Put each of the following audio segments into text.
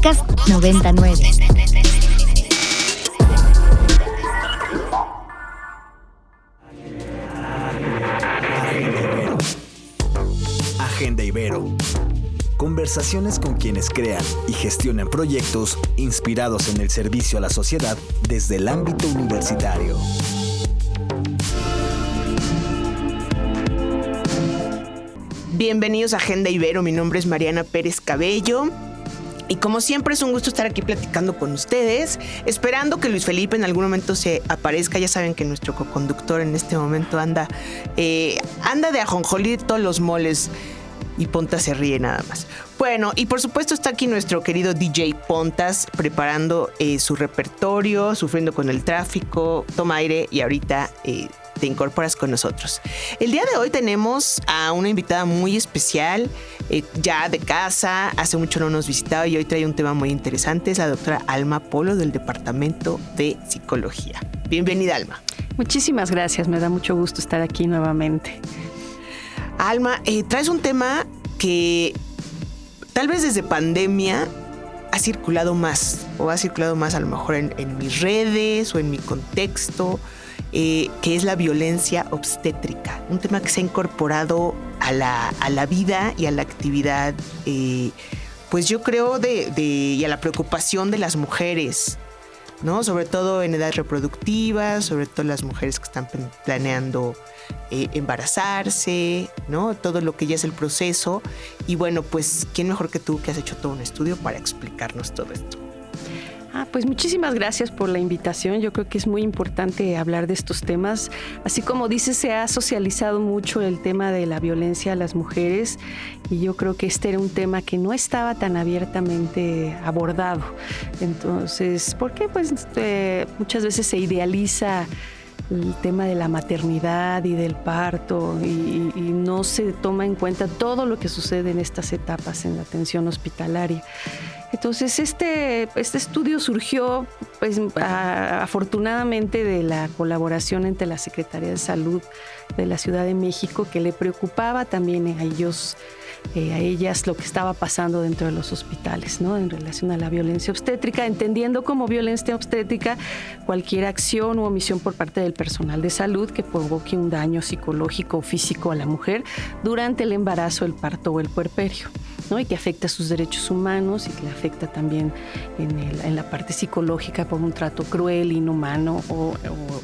Podcast 99. Agenda Ibero. Conversaciones con quienes crean y gestionan proyectos inspirados en el servicio a la sociedad desde el ámbito universitario. Bienvenidos a Agenda Ibero, mi nombre es Mariana Pérez Cabello. Y como siempre es un gusto estar aquí platicando con ustedes, esperando que Luis Felipe en algún momento se aparezca. Ya saben que nuestro coconductor en este momento anda, eh, anda de ajonjolí todos los moles y Ponta se ríe nada más. Bueno, y por supuesto está aquí nuestro querido DJ Pontas preparando eh, su repertorio, sufriendo con el tráfico, toma aire y ahorita eh, te incorporas con nosotros. El día de hoy tenemos a una invitada muy especial, eh, ya de casa, hace mucho no nos visitaba y hoy trae un tema muy interesante, es la doctora Alma Polo del Departamento de Psicología. Bienvenida Alma. Muchísimas gracias, me da mucho gusto estar aquí nuevamente. Alma, eh, traes un tema que tal vez desde pandemia ha circulado más, o ha circulado más a lo mejor en, en mis redes o en mi contexto, eh, que es la violencia obstétrica, un tema que se ha incorporado a la, a la vida y a la actividad, eh, pues yo creo, de, de, y a la preocupación de las mujeres, ¿no? Sobre todo en edad reproductiva, sobre todo las mujeres que están planeando eh, embarazarse, ¿no? Todo lo que ya es el proceso. Y bueno, pues, ¿quién mejor que tú que has hecho todo un estudio para explicarnos todo esto? Ah, pues muchísimas gracias por la invitación. Yo creo que es muy importante hablar de estos temas. Así como dices, se ha socializado mucho el tema de la violencia a las mujeres y yo creo que este era un tema que no estaba tan abiertamente abordado. Entonces, ¿por qué? Pues eh, muchas veces se idealiza el tema de la maternidad y del parto y, y, no se toma en cuenta todo lo que sucede en estas etapas en la atención hospitalaria. Entonces, este, este estudio surgió, pues, afortunadamente, de la colaboración entre la Secretaría de Salud de la Ciudad de México, que le preocupaba también a ellos, eh, a ellas, lo que estaba pasando dentro de los hospitales, ¿no? En relación a la violencia obstétrica, entendiendo como violencia obstétrica cualquier acción u omisión por parte del personal de salud que provoque un daño psicológico o físico a la mujer durante el embarazo, el parto o el puerperio. ¿No? y que afecta sus derechos humanos y que le afecta también en, el, en la parte psicológica por un trato cruel, inhumano o,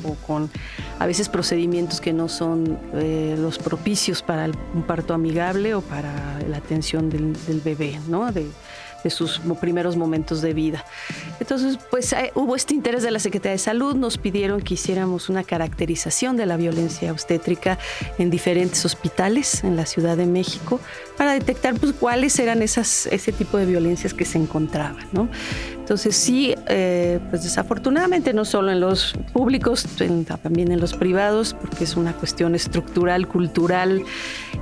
o, con a veces procedimientos que no son eh, los propicios para un parto amigable o para la atención del, del bebé, ¿no? De, de sus primeros momentos de vida. Entonces, pues eh, hubo este interés de la Secretaría de Salud, nos pidieron que hiciéramos una caracterización de la violencia obstétrica en diferentes hospitales en la Ciudad de México para detectar pues, cuáles eran esas, ese tipo de violencias que se encontraban. ¿no? Entonces sí, eh, pues desafortunadamente no solo en los públicos, también en los privados, porque es una cuestión estructural, cultural,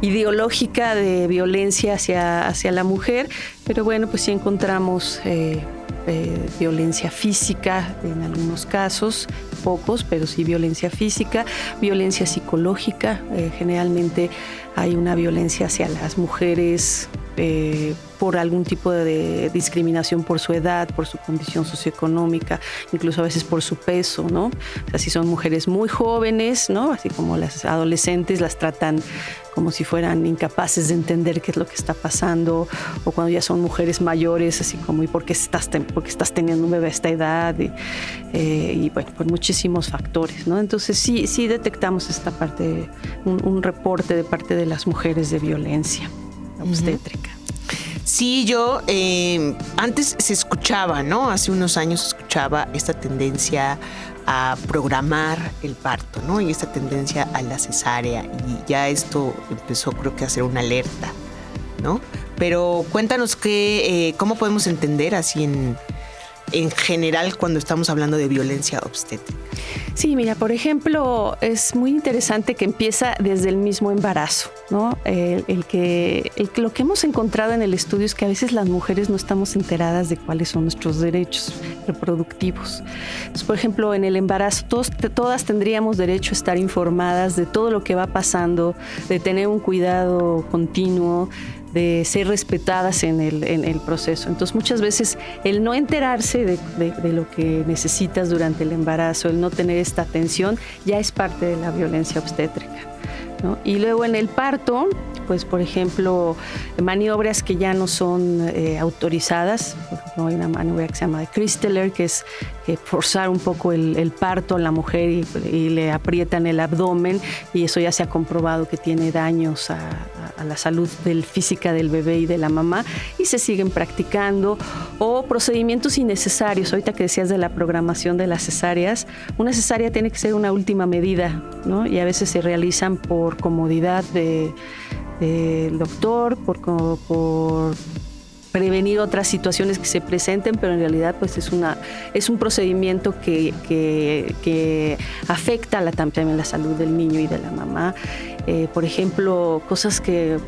ideológica de violencia hacia, hacia la mujer, pero bueno, pues sí encontramos eh, eh, violencia física en algunos casos, pocos, pero sí violencia física, violencia psicológica, generalmente hay una violencia hacia las mujeres eh, por algún tipo de discriminación por su edad, por su condición socioeconómica, incluso a veces por su peso, ¿no? O sea, si son mujeres muy jóvenes, ¿no? Así como las adolescentes las tratan como si fueran incapaces de entender qué es lo que está pasando, o cuando ya son mujeres mayores, así como, ¿y por qué estás, por qué estás teniendo un bebé a esta edad? Y, eh, y bueno, por muchísimos factores, ¿no? Entonces sí, sí detectamos esta parte, un, un reporte de parte de las mujeres de violencia obstétrica. Uh -huh. Sí, yo eh, antes se escuchaba, ¿no? Hace unos años se escuchaba esta tendencia a programar el parto, ¿no? Y esta tendencia a la cesárea. Y ya esto empezó, creo que, a ser una alerta, ¿no? Pero cuéntanos qué, eh, cómo podemos entender así en, en general cuando estamos hablando de violencia obstétrica? Sí, mira, por ejemplo, es muy interesante que empieza desde el mismo embarazo, ¿no? El, que lo que hemos encontrado en el estudio es que a veces las mujeres no estamos enteradas de cuáles son nuestros derechos reproductivos. Entonces, por ejemplo, en el embarazo todas tendríamos derecho a estar informadas de todo lo que va pasando, de tener un cuidado continuo, de ser respetadas en el, en el, proceso. Entonces muchas veces el no enterarse de, de, lo que necesitas durante el embarazo, el no tener esta atención, ya es parte de la violencia obstétrica. Y luego en el parto, pues por ejemplo, maniobras que ya no son eh, autorizadas, no hay una maniobra que se llama de Christeler, que es forzar un poco el, parto a la mujer y, le aprietan el abdomen y eso ya se ha comprobado que tiene daños a, la salud del, física del bebé y de la mamá y se siguen practicando o procedimientos innecesarios. Ahorita que decías de la programación de las cesáreas, una cesárea tiene que ser una última medida ¿no? y a veces se realizan por comodidad del doctor, por, prevenir otras situaciones que se presenten, pero en realidad pues es, una, es un procedimiento que, que, afecta la, también la salud del niño y de la mamá. Eh, por ejemplo, cosas que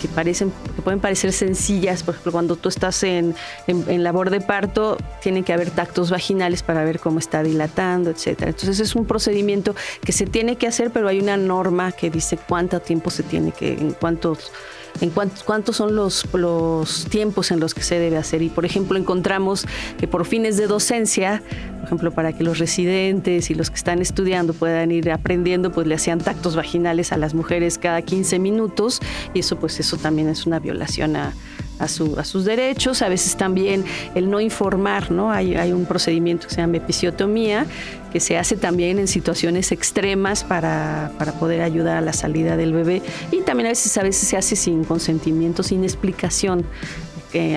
que parecen que pueden parecer sencillas, por ejemplo, cuando tú estás en, en, labor de parto, tienen que haber tactos vaginales para ver cómo está dilatando, etcétera. Entonces es un procedimiento que se tiene que hacer, pero hay una norma que dice cuánto tiempo se tiene que, en cuántos en cuántos son los, los tiempos en los que se debe hacer. Y, por ejemplo, encontramos que por fines de docencia, por ejemplo, para que los residentes y los que están estudiando puedan ir aprendiendo, pues le hacían tactos vaginales a las mujeres cada 15 minutos y eso, pues eso también es una violación a, a, sus derechos, a veces también el no informar, ¿no? Hay, hay, un procedimiento que se llama episiotomía, que se hace también en situaciones extremas para, para, poder ayudar a la salida del bebé y también a veces, a veces se hace sin consentimiento, sin explicación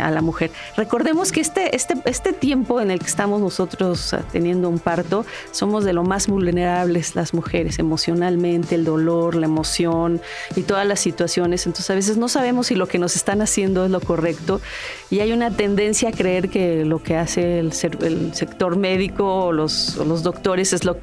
a la mujer. Recordemos que este, este, este tiempo en el que estamos nosotros ah, teniendo un parto, somos de lo más vulnerables las mujeres, emocionalmente, el dolor, la emoción y todas las situaciones. Entonces a veces no sabemos si lo que nos están haciendo es lo correcto y hay una tendencia a creer que lo que hace el, sector médico o los, los doctores es lo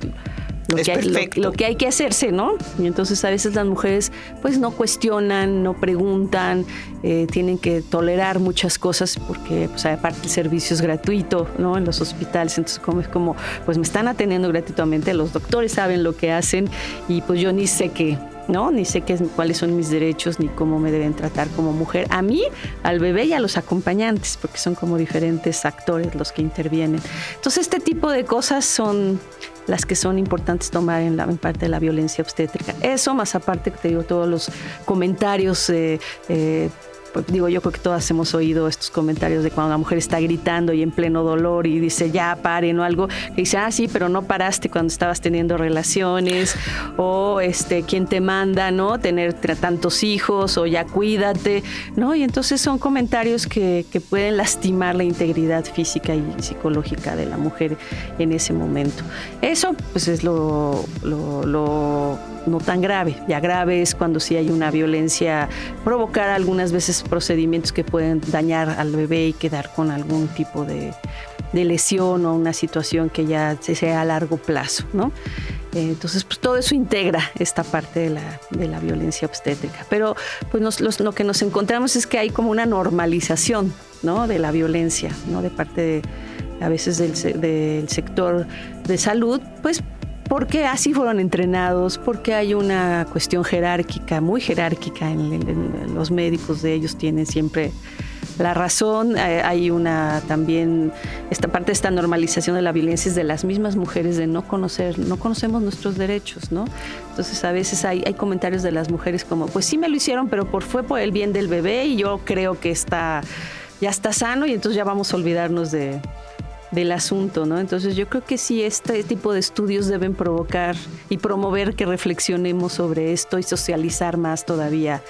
lo, que hay, lo, que hay, que hacerse, ¿no? Y entonces a veces las mujeres pues no cuestionan, no preguntan, eh, tienen que tolerar muchas cosas porque pues aparte el servicio es gratuito, ¿no? En los hospitales, entonces como es como, pues me están atendiendo gratuitamente, los doctores saben lo que hacen y pues yo ni sé qué, ¿no? Ni sé qué, cuáles son mis derechos ni cómo me deben tratar como mujer. A mí, al bebé y a los acompañantes, porque son como diferentes actores los que intervienen. Entonces, este tipo de cosas son las que son importantes tomar en, la, parte de la violencia obstétrica. Eso, más aparte, te digo, todos los comentarios eh, eh, digo, yo creo que todas hemos oído estos comentarios de cuando la mujer está gritando y en pleno dolor y dice, ya paren o algo, que dice, ah, sí, pero no paraste cuando estabas teniendo relaciones, o este, quién te manda, ¿no? Tener tantos hijos, o ya cuídate, ¿no? Y entonces son comentarios que, que pueden lastimar la integridad física y psicológica de la mujer en ese momento. Eso, pues es lo, lo, lo no tan grave. Ya grave es cuando sí hay una violencia, provocar algunas veces procedimientos que pueden dañar al bebé y quedar con algún tipo de, lesión o una situación que ya sea a largo plazo, ¿no? Entonces, pues todo eso integra esta parte de la, violencia obstétrica. Pero pues lo que nos encontramos es que hay como una normalización ¿no? de la violencia, ¿no? de parte de, a veces del sector de salud, pues porque así fueron entrenados, porque hay una cuestión jerárquica, muy jerárquica en, los médicos de ellos tienen siempre la razón. Eh, hay una también, esta parte de esta normalización de la violencia es de las mismas mujeres de no conocer, no conocemos nuestros derechos, ¿no? Entonces a veces hay, hay comentarios de las mujeres como, pues sí me lo hicieron, pero por, fue por el bien del bebé y yo creo que está, ya está sano y entonces ya vamos a olvidarnos de, del asunto, ¿no? Entonces yo creo que sí, este tipo de estudios deben provocar y promover que reflexionemos sobre esto y socializar más todavía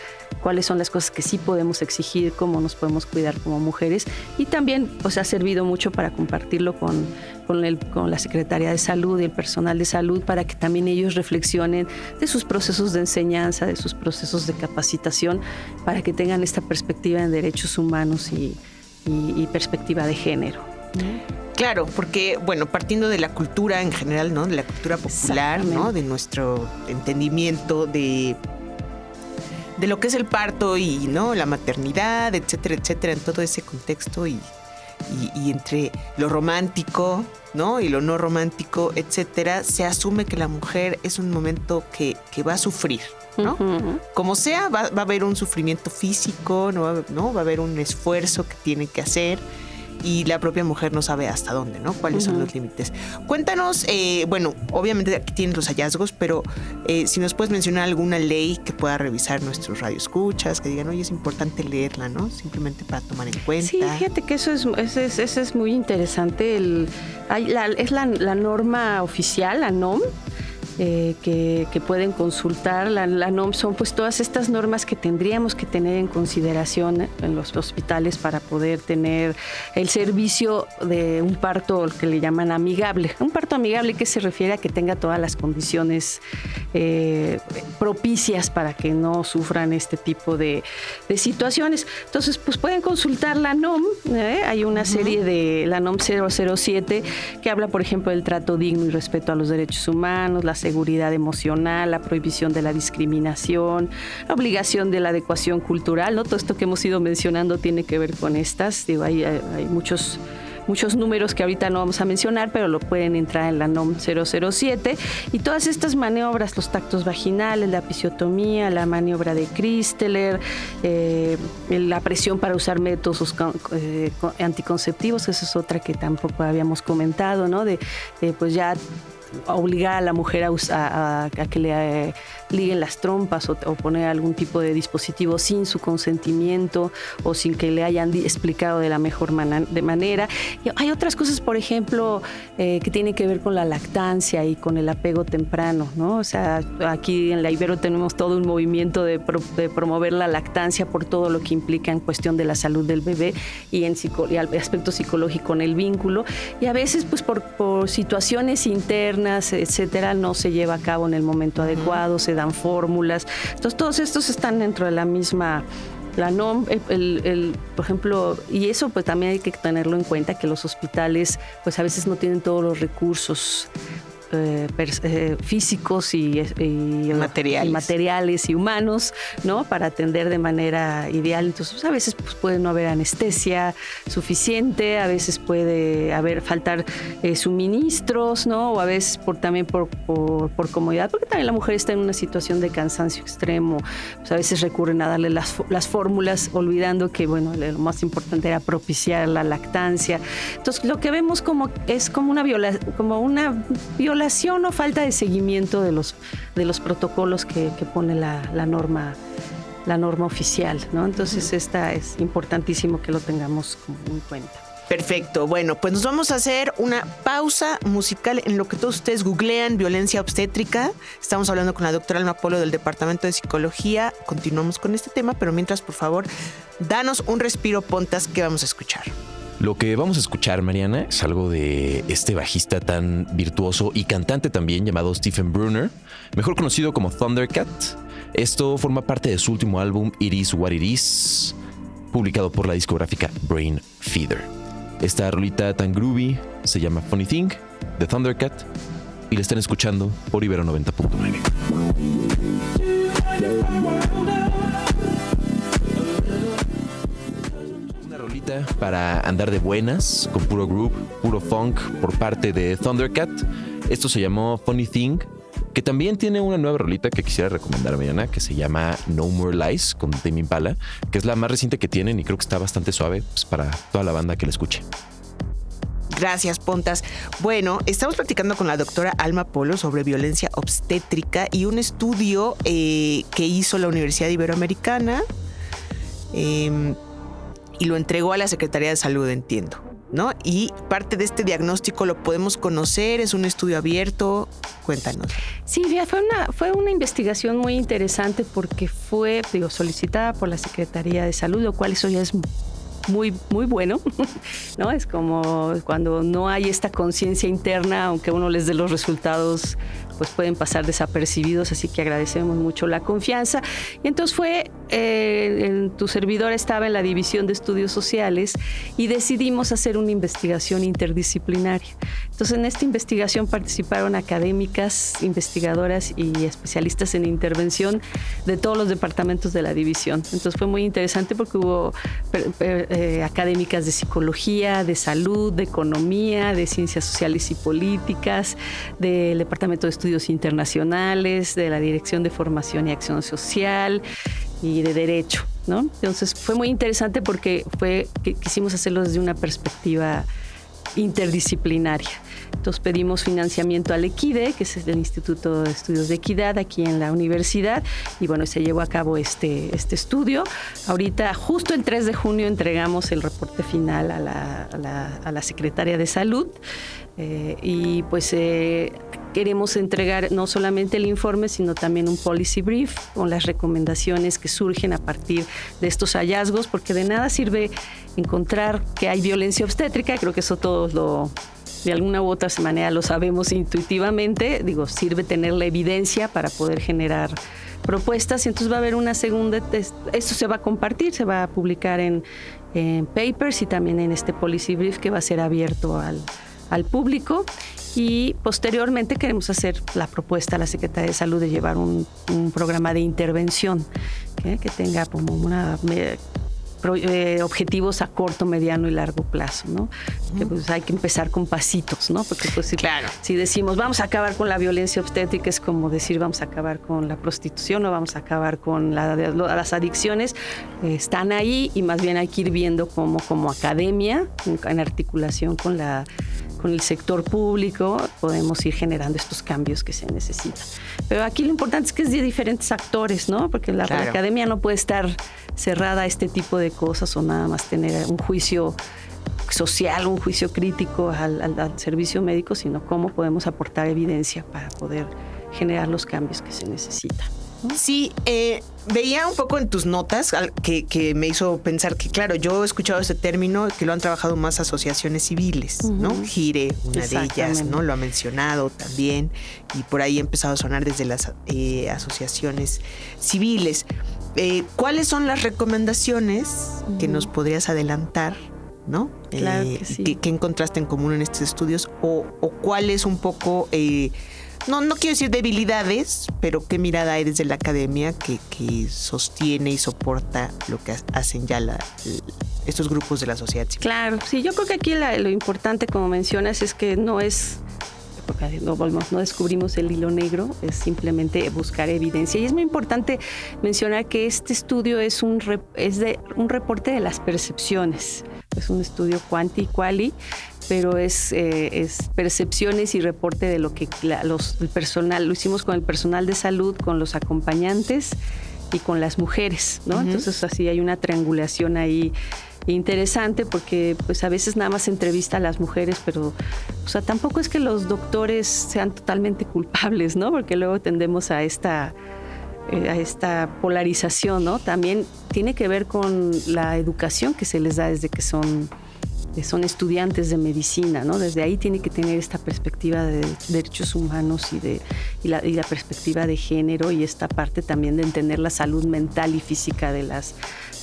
cuáles son las cosas que sí podemos exigir, cómo nos podemos cuidar como mujeres y también pues ha servido mucho para compartirlo con, con, el, con la Secretaría de Salud y el personal de salud para que también ellos reflexionen de sus procesos de enseñanza, de sus procesos de capacitación, para que tengan esta perspectiva en derechos humanos y, y perspectiva de género. Claro, porque, bueno, partiendo de la cultura en general, ¿no? De la cultura popular, ¿no? De nuestro entendimiento de, de lo que es el parto y, ¿no? La maternidad, etcétera, etcétera, en todo ese contexto y, y, entre lo romántico, ¿no? Y lo no romántico, etcétera, se asume que la mujer es un momento que, que va a sufrir, ¿no? Como sea, va, a haber un sufrimiento físico, ¿no? ¿no? Va a haber un esfuerzo que tiene que hacer y la propia mujer no sabe hasta dónde, ¿no? Cuáles son los límites. Cuéntanos, eh, bueno, obviamente aquí tienes los hallazgos, pero eh, si nos puedes mencionar alguna ley que pueda revisar nuestros radioescuchas, que digan, oye, es importante leerla, ¿no? Simplemente para tomar en cuenta. Sí, fíjate que eso es, eso es, muy interesante. El, es la, la norma oficial, la NOM, eh, que, pueden consultar. La, NOM son pues todas estas normas que tendríamos que tener en consideración en los hospitales para poder tener el servicio de un parto que le llaman amigable. Un parto amigable que se refiere a que tenga todas las condiciones eh, propicias para que no sufran este tipo de, situaciones. Entonces, pues pueden consultar la NOM. ¿eh? Hay una serie de la NOM 007 que habla, por ejemplo, del trato digno y respeto a los derechos humanos, las seguridad emocional, la prohibición de la discriminación, la obligación de la adecuación cultural, ¿no? Todo esto que hemos ido mencionando tiene que ver con estas. Digo, hay, hay muchos muchos números que ahorita no vamos a mencionar, pero lo pueden entrar en la NOM 007. Y todas estas maniobras, los tactos vaginales, la episiotomía, la maniobra de Christeler, eh, la presión para usar métodos eh, anticonceptivos, esa es otra que tampoco habíamos comentado, ¿no? De, de pues ya obligar a la mujer a, que le eh, liguen las trompas o, poner algún tipo de dispositivo sin su consentimiento o sin que le hayan explicado de la mejor de manera. Y hay otras cosas, por ejemplo, eh, que tienen que ver con la lactancia y con el apego temprano, ¿no? O sea, aquí en la Ibero tenemos todo un movimiento de, promover la lactancia por todo lo que implica en cuestión de la salud del bebé y en y el aspecto psicológico en el vínculo. Y a veces, pues por, por situaciones internas, etcétera, no se lleva a cabo en el momento adecuado, se da fórmulas. Entonces, todos estos están dentro de la misma la NOM, el, por ejemplo, y eso pues también hay que tenerlo en cuenta, que los hospitales pues a veces no tienen todos los recursos eh, eh, físicos y, materiales. y, materiales. y humanos, ¿no? Para atender de manera ideal. Entonces, pues, a veces pues, puede no haber anestesia suficiente, a veces puede haber faltar eh, suministros, ¿no? O a veces por, también por, por, comodidad, porque también la mujer está en una situación de cansancio extremo. Pues, a veces recurren a darle las, las fórmulas, olvidando que, bueno, lo más importante era propiciar la lactancia. Entonces, lo que vemos como es como una viola, como una violación o falta de seguimiento de los, de los protocolos que, pone la, norma la norma oficial, ¿no? Entonces esta es importantísimo que lo tengamos en cuenta. Perfecto. Bueno, pues nos vamos a hacer una pausa musical en lo que todos ustedes googlean violencia obstétrica. Estamos hablando con la doctora Alma Polo del Departamento de Psicología. Continuamos con este tema, pero mientras, por favor, danos un respiro, Pontas, que vamos a escuchar. Lo que vamos a escuchar, Mariana, es algo de este bajista tan virtuoso y cantante también llamado Stephen Brunner, mejor conocido como Thundercat. Esto forma parte de su último álbum It Is What It Is, publicado por la discográfica Brain Feeder. Esta rolita tan groovy se llama Funny Thing de Thundercat y la están escuchando por Ibero 90.9 para andar de buenas, con puro group, puro funk por parte de Thundercat. Esto se llamó Funny Thing, que también tiene una nueva rolita que quisiera recomendar mañana, que se llama No More Lies con Tame Impala, que es la más reciente que tienen y creo que está bastante suave pues, para toda la banda que la escuche. Gracias, Pontas. Bueno, estamos platicando con la doctora Alma Polo sobre violencia obstétrica y un estudio eh, que hizo la Universidad Iberoamericana. Eh, y lo entregó a la Secretaría de Salud, entiendo. ¿No? Y parte de este diagnóstico lo podemos conocer, es un estudio abierto. Cuéntanos. Sí, fue una, fue una investigación muy interesante porque fue digo, solicitada por la Secretaría de Salud, lo cual eso ya es muy, muy bueno, ¿no? Es como cuando no hay esta conciencia interna, aunque uno les dé los resultados pues pueden pasar desapercibidos, así que agradecemos mucho la confianza. Y entonces fue, eh, en, tu servidor estaba en la División de Estudios Sociales y decidimos hacer una investigación interdisciplinaria. Entonces en esta investigación participaron académicas, investigadoras y especialistas en intervención de todos los departamentos de la división. Entonces fue muy interesante porque hubo eh, académicas de psicología, de salud, de economía, de ciencias sociales y políticas, del departamento de Estudios Internacionales, de la Dirección de Formación y Acción Social y de Derecho. ¿no? Entonces fue muy interesante porque fue, quisimos hacerlo desde una perspectiva interdisciplinaria. Entonces pedimos financiamiento al EQUIDE, que es el Instituto de Estudios de Equidad aquí en la universidad, y bueno, se llevó a cabo este, este estudio. Ahorita, justo el 3 de junio, entregamos el reporte final a la, a la, Secretaria de Salud. Eh, y pues eh, queremos entregar no solamente el informe, sino también un policy brief con las recomendaciones que surgen a partir de estos hallazgos, porque de nada sirve encontrar que hay violencia obstétrica, creo que eso todos lo de alguna u otra manera lo sabemos intuitivamente, digo, sirve tener la evidencia para poder generar propuestas y entonces va a haber una segunda, esto se va a compartir, se va a publicar en, papers y también en este policy brief que va a ser abierto al, público. Y posteriormente queremos hacer la propuesta a la Secretaría de Salud de llevar un, programa de intervención que tenga como una eh, objetivos a corto, mediano y largo plazo, ¿no? Que pues hay que empezar con pasitos, ¿no? Porque pues si, claro. si decimos vamos a acabar con la violencia obstétrica es como decir vamos a acabar con la prostitución o vamos a acabar con las adicciones, están ahí y más bien hay que ir viendo cómo como academia, en articulación con la con el sector público podemos ir generando estos cambios que se necesitan. Pero aquí lo importante es que es de diferentes actores, ¿no? Porque la, academia no puede estar cerrada a este tipo de cosas o nada más tener un juicio social, un juicio crítico al, al servicio médico, sino cómo podemos aportar evidencia para poder generar los cambios que se necesitan. Sí, eh, veía un poco en tus notas que, me hizo pensar que, claro, yo he escuchado ese término que lo han trabajado más asociaciones civiles, ¿no? Gire, una de ellas, ¿no? Lo ha mencionado también y por ahí ha empezado a sonar desde las eh, asociaciones civiles. Eh, ¿Cuáles son las recomendaciones que nos podrías adelantar? ¿no? Claro que sí. ¿qué, encontraste en común en estos estudios? ¿O, o cuál es un poco no, no quiero decir debilidades, pero qué mirada hay desde la academia que, sostiene y soporta lo que hacen ya estos grupos de la sociedad civil. Claro, sí, yo creo que aquí lo importante, como mencionas, es que no es no, no descubrimos el hilo negro, es simplemente buscar evidencia. Y es muy importante mencionar que este estudio es un, es de, un reporte de las percepciones, es un estudio quanti quali pero es, eh, es percepciones y reporte de lo que los, el personal, lo hicimos con el personal de salud, con los acompañantes y con las mujeres, ¿no? Entonces así hay una triangulación ahí interesante porque pues a veces nada más se entrevista a las mujeres, pero o sea, tampoco es que los doctores sean totalmente culpables, ¿no? Porque luego tendemos a esta eh, a esta polarización, ¿no? También tiene que ver con la educación que se les da desde que son son estudiantes de medicina, ¿no? Desde ahí tiene que tener esta perspectiva de derechos humanos y, de, y la, y la perspectiva de género y esta parte también de entender la salud mental y física de las,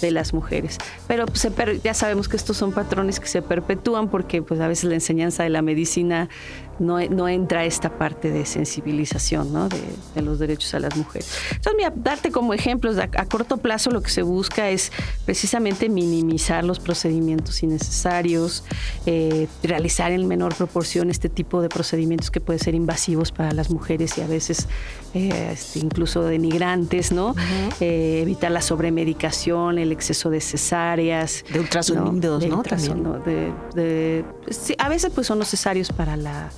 de las mujeres. Pero pues, ya sabemos que estos son patrones que se perpetúan porque pues, a veces la enseñanza de la medicina no, no entra esta parte de sensibilización ¿no? de, de, los derechos a las mujeres. Entonces, mira, darte como ejemplos, a, corto plazo lo que se busca es precisamente minimizar los procedimientos innecesarios, eh, realizar en menor proporción este tipo de procedimientos que pueden ser invasivos para las mujeres y a veces eh, este, incluso denigrantes, ¿no? Eh, evitar la sobremedicación, el exceso de cesáreas. De ultrasonidos, ¿no? a veces pues son necesarios para la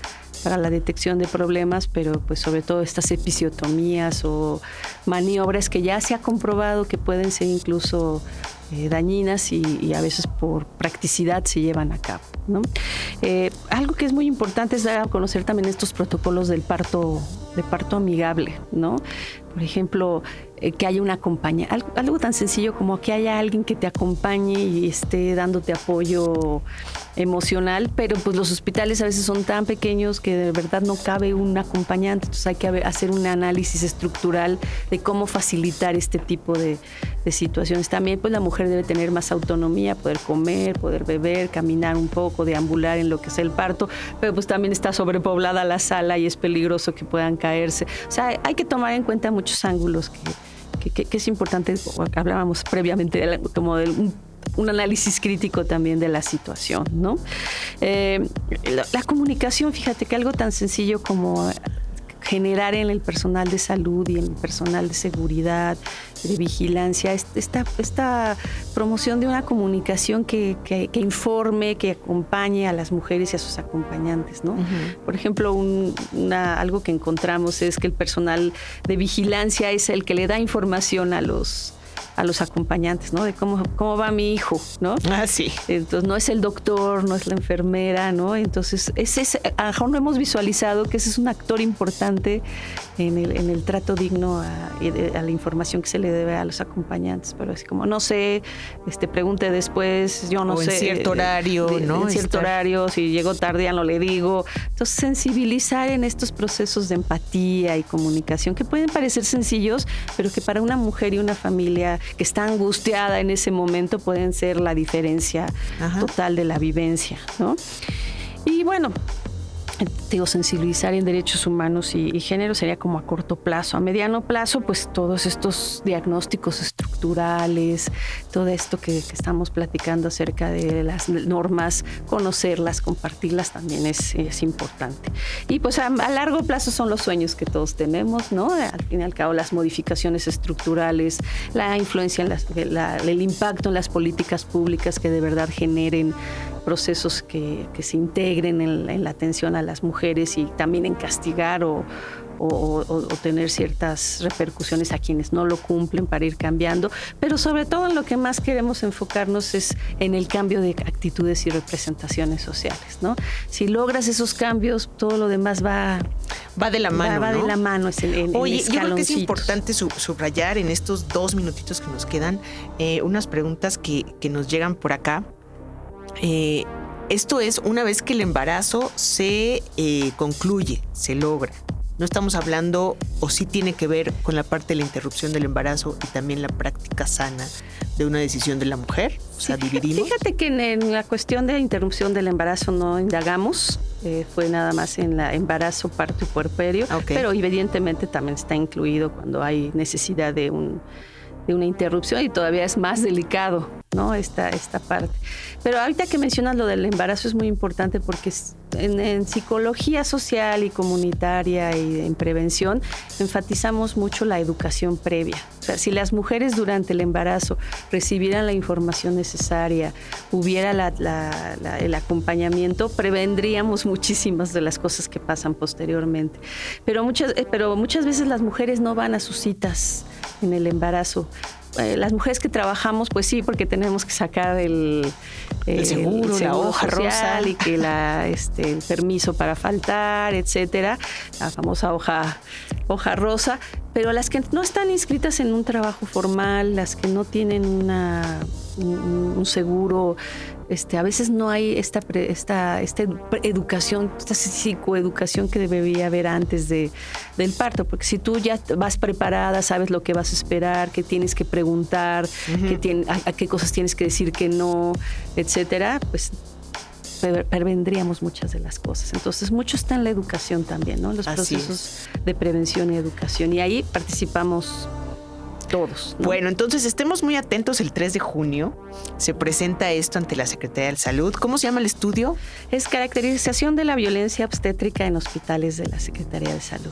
para la detección de problemas, pero pues sobre todo estas episiotomías o maniobras que ya se ha comprobado que pueden ser incluso eh, dañinas y, a veces por practicidad se llevan a cabo. Eh, algo que es muy importante es dar a conocer también estos protocolos del parto, de parto amigable, ¿no? Por ejemplo, eh, que haya una acompaña, algo, tan sencillo como que haya alguien que te acompañe y esté dándote apoyo emocional, pero pues los hospitales a veces son tan pequeños que de verdad no cabe un acompañante, entonces hay que hacer un análisis estructural de cómo facilitar este tipo de, situaciones. También pues la mujer debe tener más autonomía, poder comer, poder beber, caminar un poco, deambular en lo que es el parto, pero pues también está sobrepoblada la sala y es peligroso que puedan caerse. O sea, hay que tomar en cuenta muchos ángulos que que, es importante, hablábamos previamente como de un, análisis crítico también de la situación, ¿no? Eh, la, comunicación, fíjate que algo tan sencillo como generar en el personal de salud y en el personal de seguridad, de vigilancia, esta, esta promoción de una comunicación que, que, informe, que acompañe a las mujeres y a sus acompañantes. ¿no? Por ejemplo, una, algo que encontramos es que el personal de vigilancia es el que le da información a los a los acompañantes, ¿no? De cómo, cómo va mi hijo, ¿no? Ah, sí. Entonces, no es el doctor, no es la enfermera, ¿no? Entonces, ese es, a lo mejor no hemos visualizado que ese es un actor importante en el, en el trato digno a, a, la información que se le debe a los acompañantes, pero así como, no sé, este, pregunte después, yo no sé. en cierto horario, ¿no? En cierto horario, si llego tarde ya no le digo. Entonces, sensibilizar en estos procesos de empatía y comunicación que pueden parecer sencillos, pero que para una mujer y una familia que está angustiada en ese momento pueden ser la diferencia total de la vivencia, ¿no? Y bueno, digo, sensibilizar en derechos humanos y, género sería como a corto plazo. A mediano plazo, pues todos estos diagnósticos estructurales, todo esto que, estamos platicando acerca de las normas, conocerlas, compartirlas también es, importante. Y pues a, largo plazo son los sueños que todos tenemos, ¿no? Al fin y al cabo, las modificaciones estructurales, la influencia, en el impacto en las políticas públicas que de verdad generen procesos que, se integren en, la atención a las mujeres y también en castigar o, tener ciertas repercusiones a quienes no lo cumplen para ir cambiando, pero sobre todo en lo que más queremos enfocarnos es en el cambio de actitudes y representaciones sociales, ¿no? Si logras esos cambios, todo lo demás va va de la mano, va, de la mano. Oye, yo creo que es importante subrayar en estos dos minutitos que nos quedan eh, unas preguntas que, que nos llegan por acá. Eh, esto es una vez que el embarazo se eh, concluye, se logra. No estamos hablando, o sí tiene que ver con la parte de la interrupción del embarazo y también la práctica sana de una decisión de la mujer. O sea, dividimos. Fíjate que en, la cuestión de la interrupción del embarazo no indagamos. Eh, fue nada más en la embarazo, parto y puerperio. Pero evidentemente también está incluido cuando hay necesidad de un de una interrupción y todavía es más delicado, ¿no? Esta, esta parte. Pero ahorita que mencionas lo del embarazo es muy importante porque en, psicología social y comunitaria y en prevención enfatizamos mucho la educación previa. Si las mujeres durante el embarazo recibieran la información necesaria, hubiera el acompañamiento, prevendríamos muchísimas de las cosas que pasan posteriormente. Pero muchas, eh, pero muchas veces las mujeres no van a sus citas en el embarazo. Eh, las mujeres que trabajamos, pues sí, porque tenemos que sacar el, seguro, la hoja rosa y que la, este, el permiso para faltar, etcétera, la famosa hoja, hoja rosa. Pero las que no están inscritas en un trabajo formal, las que no tienen una, un seguro este, a veces no hay esta, esta, esta educación, esta psicoeducación que debería haber antes de, del parto, porque si tú ya vas preparada, sabes lo que vas a esperar, qué tienes que preguntar, qué a, qué cosas tienes que decir que no, etcétera, pues prevendríamos muchas de las cosas. Entonces, mucho está en la educación también, ¿no? Los procesos de prevención y educación. Y ahí participamos todos. Bueno, entonces estemos muy atentos el 3 de junio. Se presenta esto ante la Secretaría de Salud. ¿Cómo se llama el estudio? Es caracterización de la violencia obstétrica en hospitales de la Secretaría de Salud.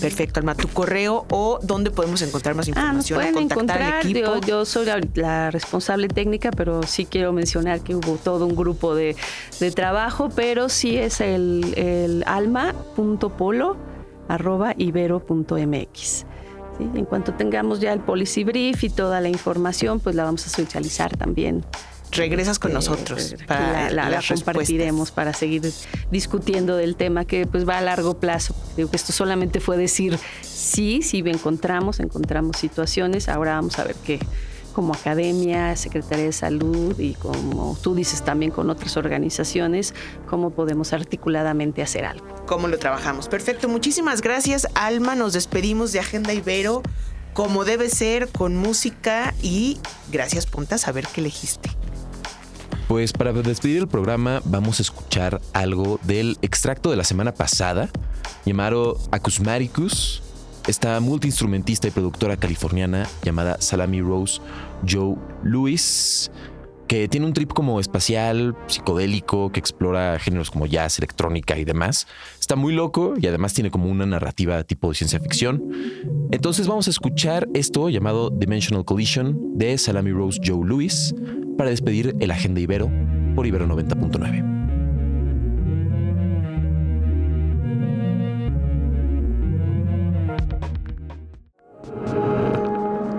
Perfecto, Alma. ¿Tu correo o dónde podemos encontrar más información? Ah, nos pueden encontrar. Yo, soy la, responsable técnica, pero sí quiero mencionar que hubo todo un grupo de, trabajo, pero sí es el, el alma.polo En cuanto tengamos ya el policy brief y toda la información, pues la vamos a socializar también. Regresas con este, nosotros para la, compartiremos para seguir discutiendo del tema que pues va a largo plazo. Digo que esto solamente fue decir sí, sí encontramos, encontramos situaciones. Ahora vamos a ver qué, como academia, Secretaría de Salud y como tú dices también con otras organizaciones, cómo podemos articuladamente hacer algo. ¿Cómo lo trabajamos? Perfecto, muchísimas gracias Alma, nos despedimos de Agenda Ibero como debe ser, con música y gracias Punta, a ver qué elegiste. Pues para despedir el programa vamos a escuchar algo del extracto de la semana pasada llamado Acusmaricus esta multiinstrumentista y productora californiana llamada Salami Rose Joe Lewis que tiene un trip como espacial, psicodélico, que explora géneros como jazz, electrónica y demás. Está muy loco y además tiene como una narrativa tipo de ciencia ficción. Entonces vamos a escuchar esto llamado Dimensional Collision de Salami Rose Joe Lewis para despedir el Agenda Ibero por Ibero 90.9.